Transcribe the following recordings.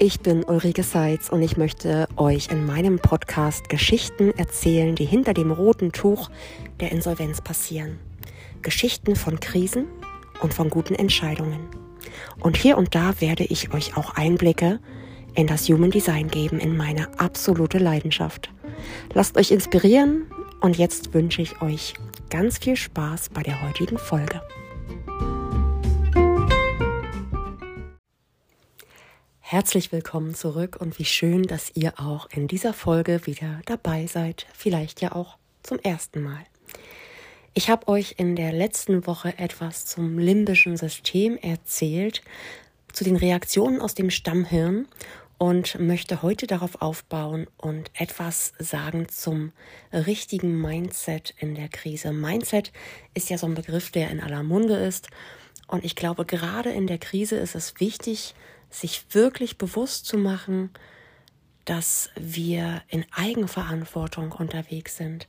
Ich bin Ulrike Seitz und ich möchte euch in meinem Podcast Geschichten erzählen, die hinter dem roten Tuch der Insolvenz passieren. Geschichten von Krisen und von guten Entscheidungen. Und hier und da werde ich euch auch Einblicke in das Human Design geben, in meine absolute Leidenschaft. Lasst euch inspirieren und jetzt wünsche ich euch ganz viel Spaß bei der heutigen Folge. Herzlich willkommen zurück und wie schön, dass ihr auch in dieser Folge wieder dabei seid, vielleicht ja auch zum ersten Mal. Ich habe euch in der letzten Woche etwas zum limbischen System erzählt, zu den Reaktionen aus dem Stammhirn und möchte heute darauf aufbauen und etwas sagen zum richtigen Mindset in der Krise. Mindset ist ja so ein Begriff, der in aller Munde ist und ich glaube, gerade in der Krise ist es wichtig, sich wirklich bewusst zu machen, dass wir in Eigenverantwortung unterwegs sind.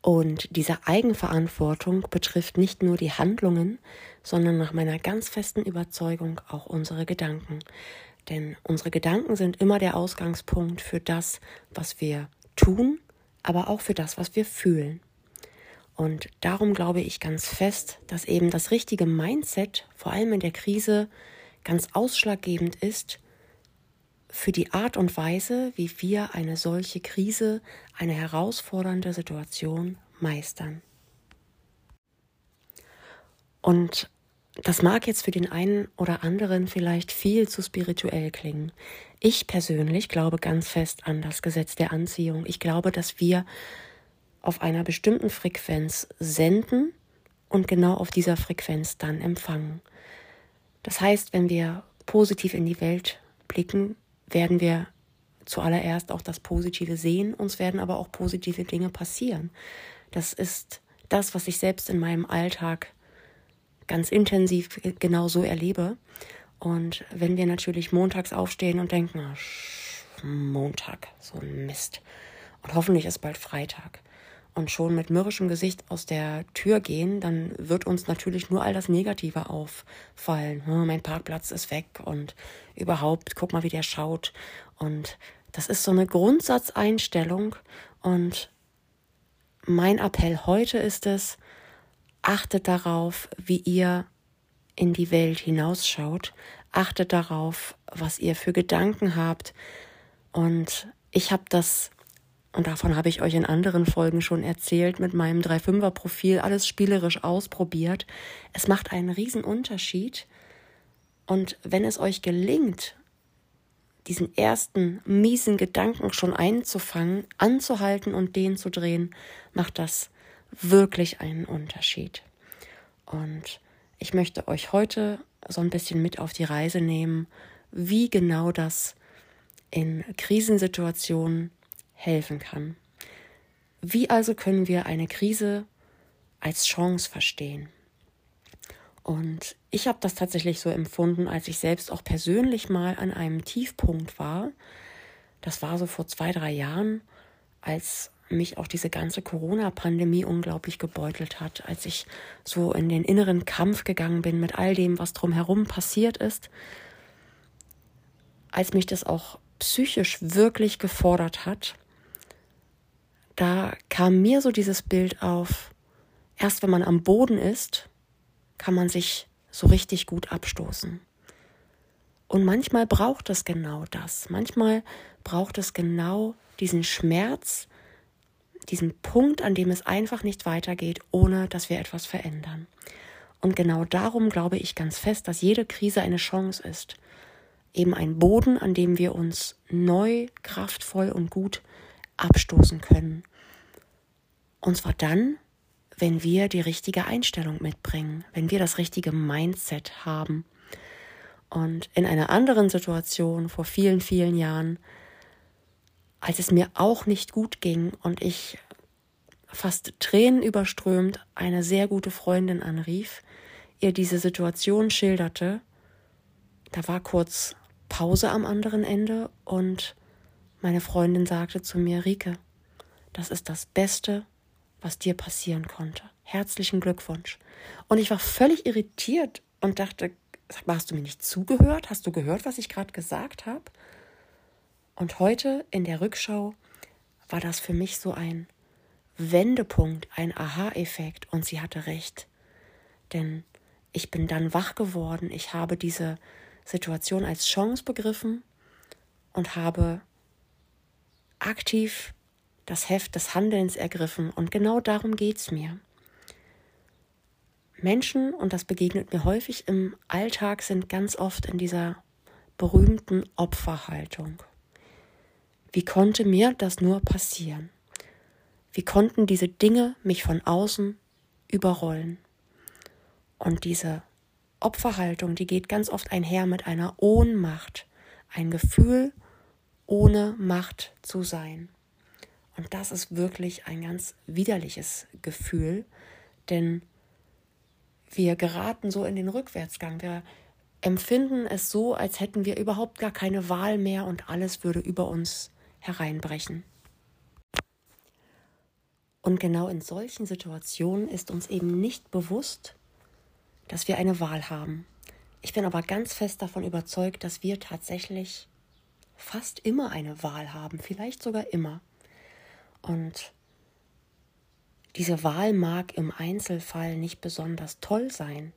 Und diese Eigenverantwortung betrifft nicht nur die Handlungen, sondern nach meiner ganz festen Überzeugung auch unsere Gedanken. Denn unsere Gedanken sind immer der Ausgangspunkt für das, was wir tun, aber auch für das, was wir fühlen. Und darum glaube ich ganz fest, dass eben das richtige Mindset, vor allem in der Krise, ganz ausschlaggebend ist für die Art und Weise, wie wir eine solche Krise, eine herausfordernde Situation meistern. Und das mag jetzt für den einen oder anderen vielleicht viel zu spirituell klingen. Ich persönlich glaube ganz fest an das Gesetz der Anziehung. Ich glaube, dass wir auf einer bestimmten Frequenz senden und genau auf dieser Frequenz dann empfangen. Das heißt, wenn wir positiv in die Welt blicken, werden wir zuallererst auch das Positive sehen, uns werden aber auch positive Dinge passieren. Das ist das, was ich selbst in meinem Alltag ganz intensiv genau so erlebe. Und wenn wir natürlich montags aufstehen und denken, Montag, so ein Mist. Und hoffentlich ist bald Freitag und schon mit mürrischem Gesicht aus der Tür gehen, dann wird uns natürlich nur all das Negative auffallen. Hm, mein Parkplatz ist weg und überhaupt, guck mal, wie der schaut. Und das ist so eine Grundsatzeinstellung. Und mein Appell heute ist es, achtet darauf, wie ihr in die Welt hinausschaut. Achtet darauf, was ihr für Gedanken habt. Und ich habe das und davon habe ich euch in anderen Folgen schon erzählt, mit meinem 3-5er-Profil alles spielerisch ausprobiert. Es macht einen riesen Unterschied. Und wenn es euch gelingt, diesen ersten miesen Gedanken schon einzufangen, anzuhalten und den zu drehen, macht das wirklich einen Unterschied. Und ich möchte euch heute so ein bisschen mit auf die Reise nehmen, wie genau das in Krisensituationen helfen kann. Wie also können wir eine Krise als Chance verstehen? Und ich habe das tatsächlich so empfunden, als ich selbst auch persönlich mal an einem Tiefpunkt war. Das war so vor zwei, drei Jahren, als mich auch diese ganze Corona-Pandemie unglaublich gebeutelt hat, als ich so in den inneren Kampf gegangen bin mit all dem, was drumherum passiert ist, als mich das auch psychisch wirklich gefordert hat da kam mir so dieses Bild auf, erst wenn man am Boden ist, kann man sich so richtig gut abstoßen. Und manchmal braucht es genau das. Manchmal braucht es genau diesen Schmerz, diesen Punkt, an dem es einfach nicht weitergeht, ohne dass wir etwas verändern. Und genau darum glaube ich ganz fest, dass jede Krise eine Chance ist. Eben ein Boden, an dem wir uns neu, kraftvoll und gut abstoßen können. Und zwar dann, wenn wir die richtige Einstellung mitbringen, wenn wir das richtige Mindset haben. Und in einer anderen Situation vor vielen, vielen Jahren, als es mir auch nicht gut ging und ich fast Tränen überströmt eine sehr gute Freundin anrief, ihr diese Situation schilderte, da war kurz Pause am anderen Ende und meine Freundin sagte zu mir, Rike, das ist das Beste, was dir passieren konnte. Herzlichen Glückwunsch. Und ich war völlig irritiert und dachte, sag mal, hast du mir nicht zugehört? Hast du gehört, was ich gerade gesagt habe? Und heute in der Rückschau war das für mich so ein Wendepunkt, ein Aha-Effekt und sie hatte recht. Denn ich bin dann wach geworden, ich habe diese Situation als Chance begriffen und habe aktiv das Heft des Handelns ergriffen. Und genau darum geht es mir. Menschen, und das begegnet mir häufig im Alltag, sind ganz oft in dieser berühmten Opferhaltung. Wie konnte mir das nur passieren? Wie konnten diese Dinge mich von außen überrollen? Und diese Opferhaltung, die geht ganz oft einher mit einer Ohnmacht, ein Gefühl, ohne Macht zu sein. Und das ist wirklich ein ganz widerliches Gefühl, denn wir geraten so in den Rückwärtsgang. Wir empfinden es so, als hätten wir überhaupt gar keine Wahl mehr und alles würde über uns hereinbrechen. Und genau in solchen Situationen ist uns eben nicht bewusst, dass wir eine Wahl haben. Ich bin aber ganz fest davon überzeugt, dass wir tatsächlich fast immer eine Wahl haben, vielleicht sogar immer. Und diese Wahl mag im Einzelfall nicht besonders toll sein.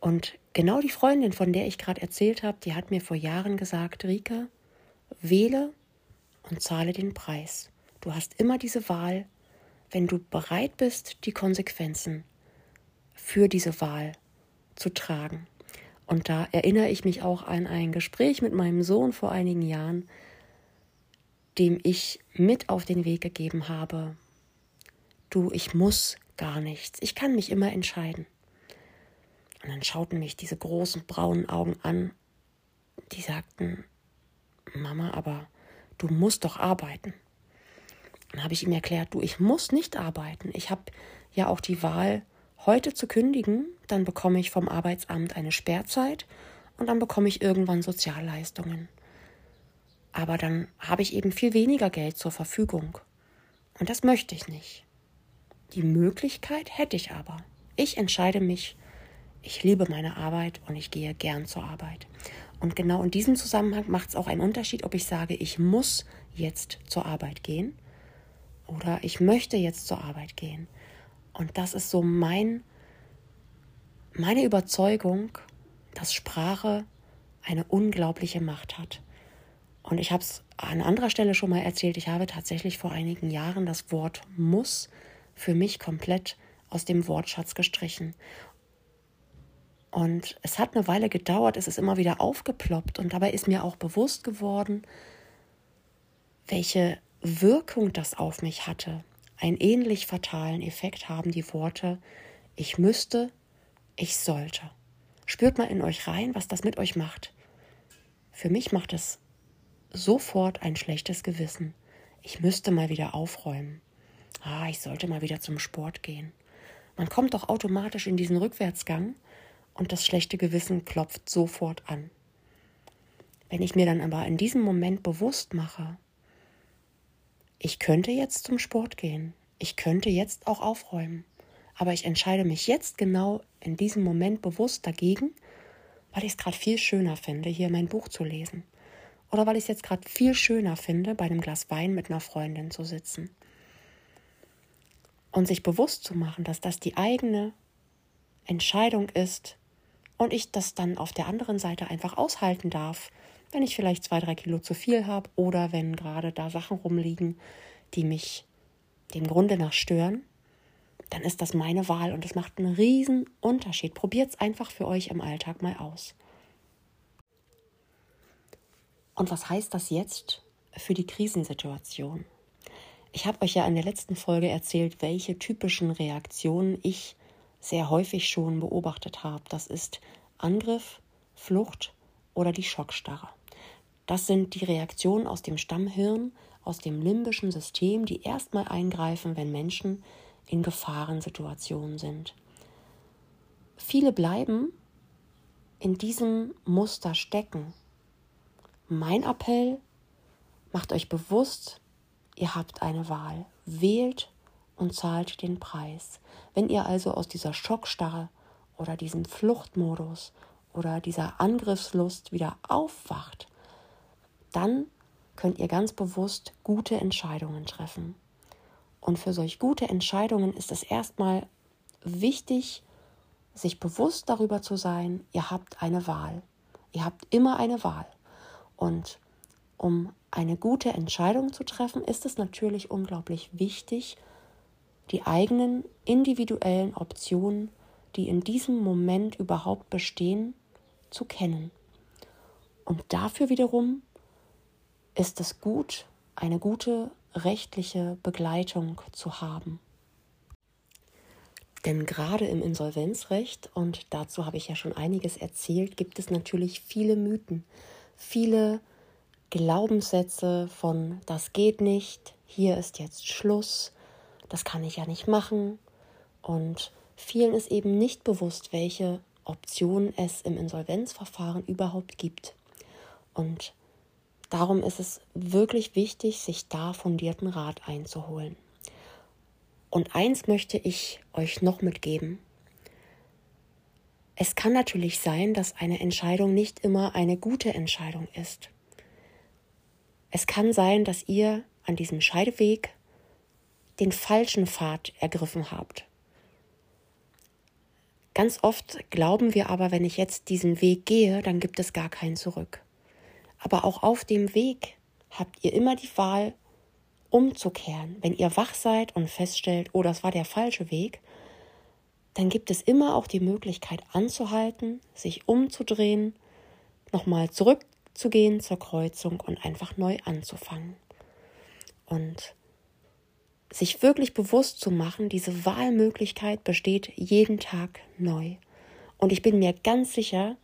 Und genau die Freundin, von der ich gerade erzählt habe, die hat mir vor Jahren gesagt, Rike, wähle und zahle den Preis. Du hast immer diese Wahl, wenn du bereit bist, die Konsequenzen für diese Wahl zu tragen. Und da erinnere ich mich auch an ein Gespräch mit meinem Sohn vor einigen Jahren, dem ich mit auf den Weg gegeben habe, du, ich muss gar nichts, ich kann mich immer entscheiden. Und dann schauten mich diese großen braunen Augen an, die sagten, Mama, aber du musst doch arbeiten. Dann habe ich ihm erklärt, du, ich muss nicht arbeiten. Ich habe ja auch die Wahl, heute zu kündigen, dann bekomme ich vom Arbeitsamt eine Sperrzeit und dann bekomme ich irgendwann Sozialleistungen. Aber dann habe ich eben viel weniger Geld zur Verfügung. Und das möchte ich nicht. Die Möglichkeit hätte ich aber. Ich entscheide mich, ich liebe meine Arbeit und ich gehe gern zur Arbeit. Und genau in diesem Zusammenhang macht es auch einen Unterschied, ob ich sage, ich muss jetzt zur Arbeit gehen oder ich möchte jetzt zur Arbeit gehen. Und das ist so mein, meine Überzeugung, dass Sprache eine unglaubliche Macht hat. Und ich habe es an anderer Stelle schon mal erzählt, ich habe tatsächlich vor einigen Jahren das Wort muss für mich komplett aus dem Wortschatz gestrichen. Und es hat eine Weile gedauert, es ist immer wieder aufgeploppt und dabei ist mir auch bewusst geworden, welche Wirkung das auf mich hatte. Einen ähnlich fatalen Effekt haben die Worte ich müsste, ich sollte. Spürt mal in euch rein, was das mit euch macht. Für mich macht es sofort ein schlechtes Gewissen. Ich müsste mal wieder aufräumen. Ah, ich sollte mal wieder zum Sport gehen. Man kommt doch automatisch in diesen Rückwärtsgang und das schlechte Gewissen klopft sofort an. Wenn ich mir dann aber in diesem Moment bewusst mache, ich könnte jetzt zum Sport gehen, ich könnte jetzt auch aufräumen, aber ich entscheide mich jetzt genau in diesem Moment bewusst dagegen, weil ich es gerade viel schöner finde, hier mein Buch zu lesen. Oder weil ich es jetzt gerade viel schöner finde, bei einem Glas Wein mit einer Freundin zu sitzen. Und sich bewusst zu machen, dass das die eigene Entscheidung ist und ich das dann auf der anderen Seite einfach aushalten darf, wenn ich vielleicht zwei, drei Kilo zu viel habe oder wenn gerade da Sachen rumliegen, die mich dem Grunde nach stören, dann ist das meine Wahl und es macht einen riesen Unterschied. Probiert es einfach für euch im Alltag mal aus. Und was heißt das jetzt für die Krisensituation? Ich habe euch ja in der letzten Folge erzählt, welche typischen Reaktionen ich sehr häufig schon beobachtet habe. Das ist Angriff, Flucht oder die Schockstarre. Das sind die Reaktionen aus dem Stammhirn, aus dem limbischen System, die erstmal eingreifen, wenn Menschen in Gefahrensituationen sind. Viele bleiben in diesem Muster stecken. Mein Appell, macht euch bewusst, ihr habt eine Wahl. Wählt und zahlt den Preis. Wenn ihr also aus dieser Schockstarre oder diesem Fluchtmodus oder dieser Angriffslust wieder aufwacht, dann könnt ihr ganz bewusst gute Entscheidungen treffen. Und für solch gute Entscheidungen ist es erstmal wichtig, sich bewusst darüber zu sein, ihr habt eine Wahl. Ihr habt immer eine Wahl. Und um eine gute Entscheidung zu treffen, ist es natürlich unglaublich wichtig, die eigenen individuellen Optionen, die in diesem Moment überhaupt bestehen, zu kennen. Und dafür wiederum ist es gut, eine gute rechtliche Begleitung zu haben. Denn gerade im Insolvenzrecht, und dazu habe ich ja schon einiges erzählt, gibt es natürlich viele Mythen, viele Glaubenssätze von das geht nicht, hier ist jetzt Schluss, das kann ich ja nicht machen. Und vielen ist eben nicht bewusst, welche Optionen es im Insolvenzverfahren überhaupt gibt. Und darum ist es wirklich wichtig, sich da fundierten Rat einzuholen. Und eins möchte ich euch noch mitgeben. Es kann natürlich sein, dass eine Entscheidung nicht immer eine gute Entscheidung ist. Es kann sein, dass ihr an diesem Scheideweg den falschen Pfad ergriffen habt. Ganz oft glauben wir aber, wenn ich jetzt diesen Weg gehe, dann gibt es gar kein Zurück. Aber auch auf dem Weg habt ihr immer die Wahl, umzukehren. Wenn ihr wach seid und feststellt, oh, das war der falsche Weg, dann gibt es immer auch die Möglichkeit anzuhalten, sich umzudrehen, nochmal zurückzugehen zur Kreuzung und einfach neu anzufangen. Und sich wirklich bewusst zu machen, diese Wahlmöglichkeit besteht jeden Tag neu. Und ich bin mir ganz sicher,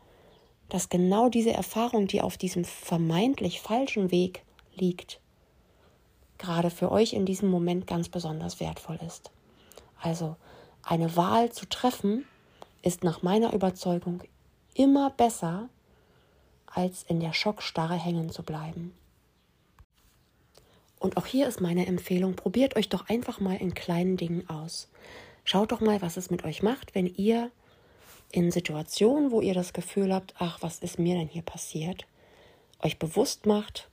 dass genau diese Erfahrung, die auf diesem vermeintlich falschen Weg liegt, gerade für euch in diesem Moment ganz besonders wertvoll ist. Also eine Wahl zu treffen ist nach meiner Überzeugung immer besser, als in der Schockstarre hängen zu bleiben. Und auch hier ist meine Empfehlung, probiert euch doch einfach mal in kleinen Dingen aus. Schaut doch mal, was es mit euch macht, wenn ihr in Situationen, wo ihr das Gefühl habt, ach, was ist mir denn hier passiert, euch bewusst macht,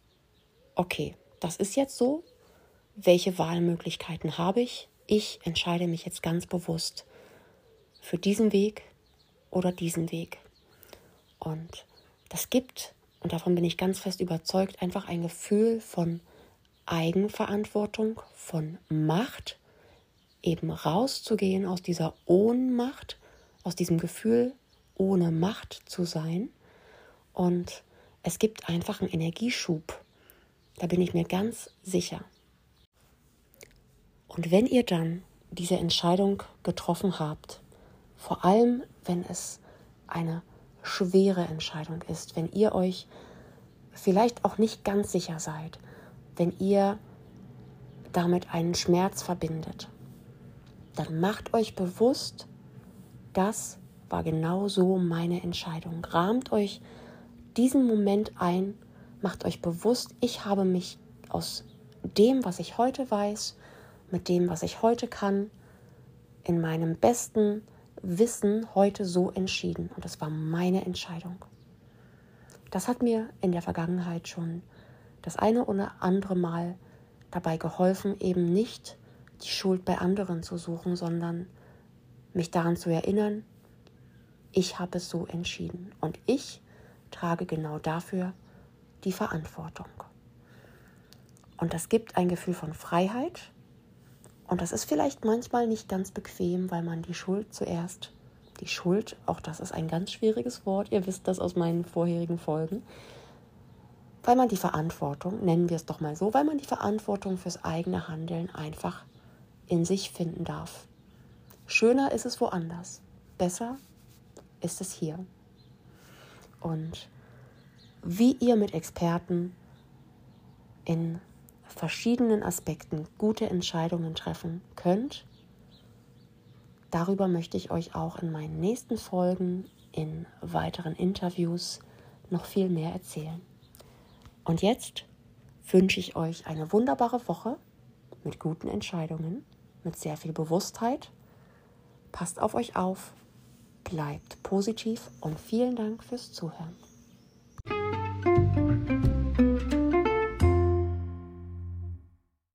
okay, das ist jetzt so, welche Wahlmöglichkeiten habe ich? Ich entscheide mich jetzt ganz bewusst für diesen Weg oder diesen Weg. Und das gibt, und davon bin ich ganz fest überzeugt, einfach ein Gefühl von Eigenverantwortung, von Macht, eben rauszugehen aus dieser Ohnmacht, aus diesem Gefühl, ohne Macht zu sein. Und es gibt einfach einen Energieschub. Da bin ich mir ganz sicher. Und wenn ihr dann diese Entscheidung getroffen habt, vor allem wenn es eine schwere Entscheidung ist, wenn ihr euch vielleicht auch nicht ganz sicher seid, wenn ihr damit einen Schmerz verbindet, dann macht euch bewusst, das war genau so meine Entscheidung. Rahmt euch diesen Moment ein, macht euch bewusst, ich habe mich aus dem, was ich heute weiß, mit dem, was ich heute kann, in meinem besten Wissen heute so entschieden. Und das war meine Entscheidung. Das hat mir in der Vergangenheit schon das eine oder andere Mal dabei geholfen, eben nicht die Schuld bei anderen zu suchen, sondern mich daran zu erinnern, ich habe es so entschieden und ich trage genau dafür die Verantwortung. Und das gibt ein Gefühl von Freiheit und das ist vielleicht manchmal nicht ganz bequem, weil man die Schuld zuerst, die Schuld, auch das ist ein ganz schwieriges Wort, ihr wisst das aus meinen vorherigen Folgen, weil man die Verantwortung, nennen wir es doch mal so, weil man die Verantwortung fürs eigene Handeln einfach in sich finden darf. Schöner ist es woanders, besser ist es hier. Und wie ihr mit Experten in verschiedenen Aspekten gute Entscheidungen treffen könnt, darüber möchte ich euch auch in meinen nächsten Folgen, in weiteren Interviews noch viel mehr erzählen. Und jetzt wünsche ich euch eine wunderbare Woche mit guten Entscheidungen, mit sehr viel Bewusstheit. Passt auf euch auf, bleibt positiv und vielen Dank fürs Zuhören.